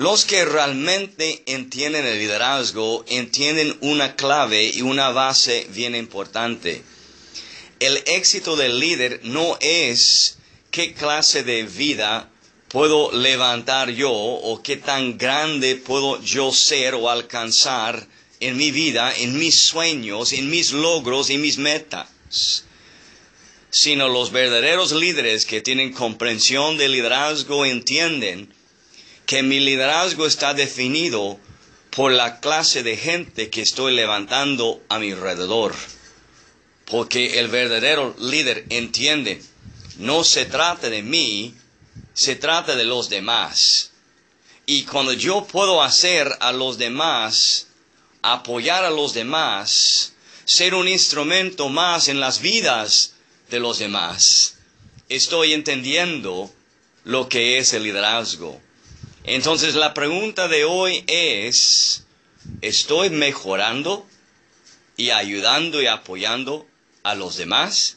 Los que realmente entienden el liderazgo entienden una clave y una base bien importante. El éxito del líder no es qué clase de vida puedo levantar yo o qué tan grande puedo yo ser o alcanzar en mi vida, en mis sueños, en mis logros y mis metas. Sino los verdaderos líderes que tienen comprensión de liderazgo entienden que mi liderazgo está definido por la clase de gente que estoy levantando a mi alrededor. Porque el verdadero líder entiende, no se trata de mí, se trata de los demás. Y cuando yo puedo hacer a los demás, apoyar a los demás, ser un instrumento más en las vidas de los demás, estoy entendiendo lo que es el liderazgo. Entonces la pregunta de hoy es, ¿estoy mejorando y ayudando y apoyando a los demás?